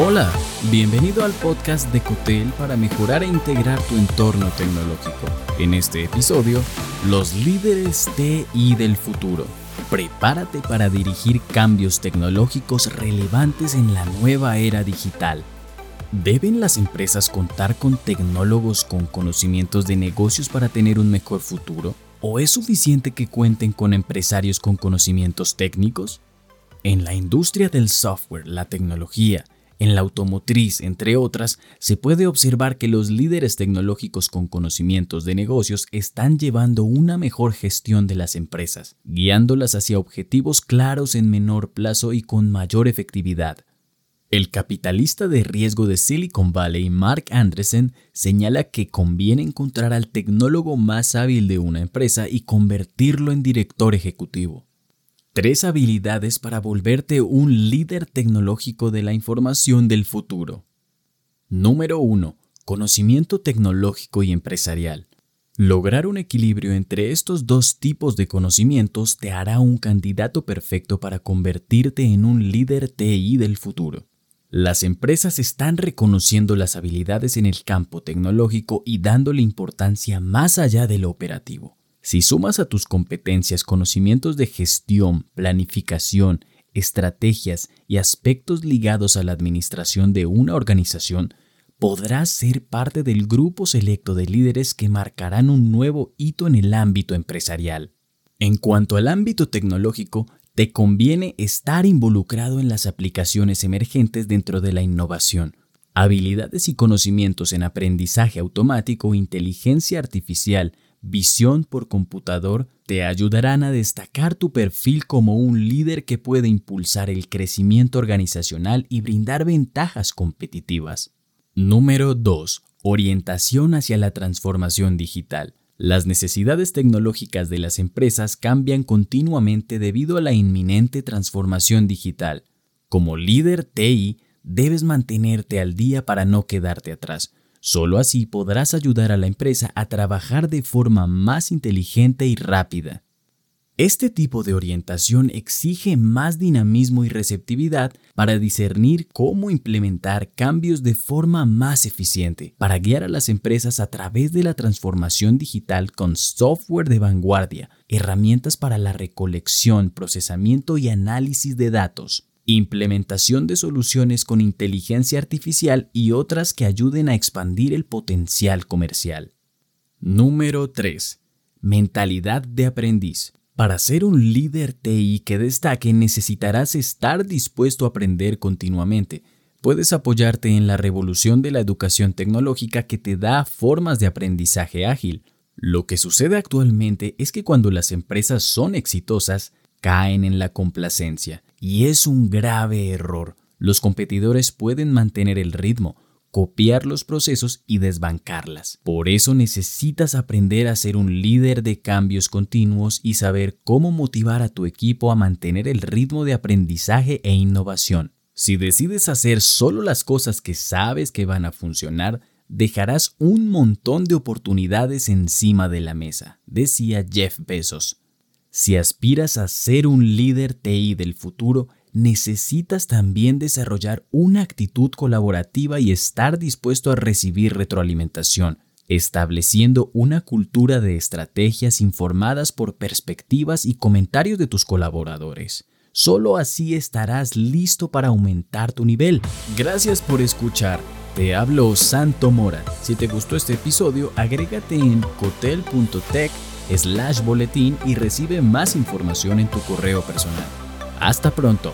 Hola, bienvenido al podcast de Cotel para mejorar e integrar tu entorno tecnológico. En este episodio, los líderes TI del futuro. Prepárate para dirigir cambios tecnológicos relevantes en la nueva era digital. ¿Deben las empresas contar con tecnólogos con conocimientos de negocios para tener un mejor futuro? ¿O es suficiente que cuenten con empresarios con conocimientos técnicos? En la industria del software, la tecnología, en la automotriz, entre otras, se puede observar que los líderes tecnológicos con conocimientos de negocios están llevando una mejor gestión de las empresas, guiándolas hacia objetivos claros en menor plazo y con mayor efectividad. El capitalista de riesgo de Silicon Valley, Mark Andreessen, señala que conviene encontrar al tecnólogo más hábil de una empresa y convertirlo en director ejecutivo. Tres habilidades para volverte un líder tecnológico de la información del futuro. Número 1. Conocimiento tecnológico y empresarial. Lograr un equilibrio entre estos dos tipos de conocimientos te hará un candidato perfecto para convertirte en un líder TI del futuro. Las empresas están reconociendo las habilidades en el campo tecnológico y dándole importancia más allá de lo operativo. Si sumas a tus competencias conocimientos de gestión, planificación, estrategias y aspectos ligados a la administración de una organización, podrás ser parte del grupo selecto de líderes que marcarán un nuevo hito en el ámbito empresarial. En cuanto al ámbito tecnológico, te conviene estar involucrado en las aplicaciones emergentes dentro de la innovación. Habilidades y conocimientos en aprendizaje automático, inteligencia artificial, visión por computador te ayudarán a destacar tu perfil como un líder que puede impulsar el crecimiento organizacional y brindar ventajas competitivas. Número 2. Orientación hacia la transformación digital. Las necesidades tecnológicas de las empresas cambian continuamente debido a la inminente transformación digital. Como líder TI, debes mantenerte al día para no quedarte atrás Solo así podrás ayudar a la empresa a trabajar de forma más inteligente y rápida. Este tipo de orientación exige más dinamismo y receptividad para discernir cómo implementar cambios de forma más eficiente, para guiar a las empresas a través de la transformación digital con software de vanguardia, herramientas para la recolección, procesamiento y análisis de datos, implementación de soluciones con inteligencia artificial y otras que ayuden a expandir el potencial comercial. Número 3. Mentalidad de aprendiz. Para ser un líder TI que destaque necesitarás estar dispuesto a aprender continuamente. Puedes apoyarte en la revolución de la educación tecnológica que te da formas de aprendizaje ágil. Lo que sucede actualmente es que cuando las empresas son exitosas, caen en la complacencia y es un grave error. Los competidores pueden mantener el ritmo, copiar los procesos y desbancarlas. Por eso necesitas aprender a ser un líder de cambios continuos y saber cómo motivar a tu equipo a mantener el ritmo de aprendizaje e innovación. Si decides hacer solo las cosas que sabes que van a funcionar, dejarás un montón de oportunidades encima de la mesa, decía Jeff Bezos. Si aspiras a ser un líder TI del futuro, necesitas también desarrollar una actitud colaborativa y estar dispuesto a recibir retroalimentación, estableciendo una cultura de estrategias informadas por perspectivas y comentarios de tus colaboradores. Solo así estarás listo para aumentar tu nivel. Gracias por escuchar. Te hablo Santo Mora. Si te gustó este episodio, agrégate en cotel.tech slash boletín y recibe más información en tu correo personal. Hasta pronto.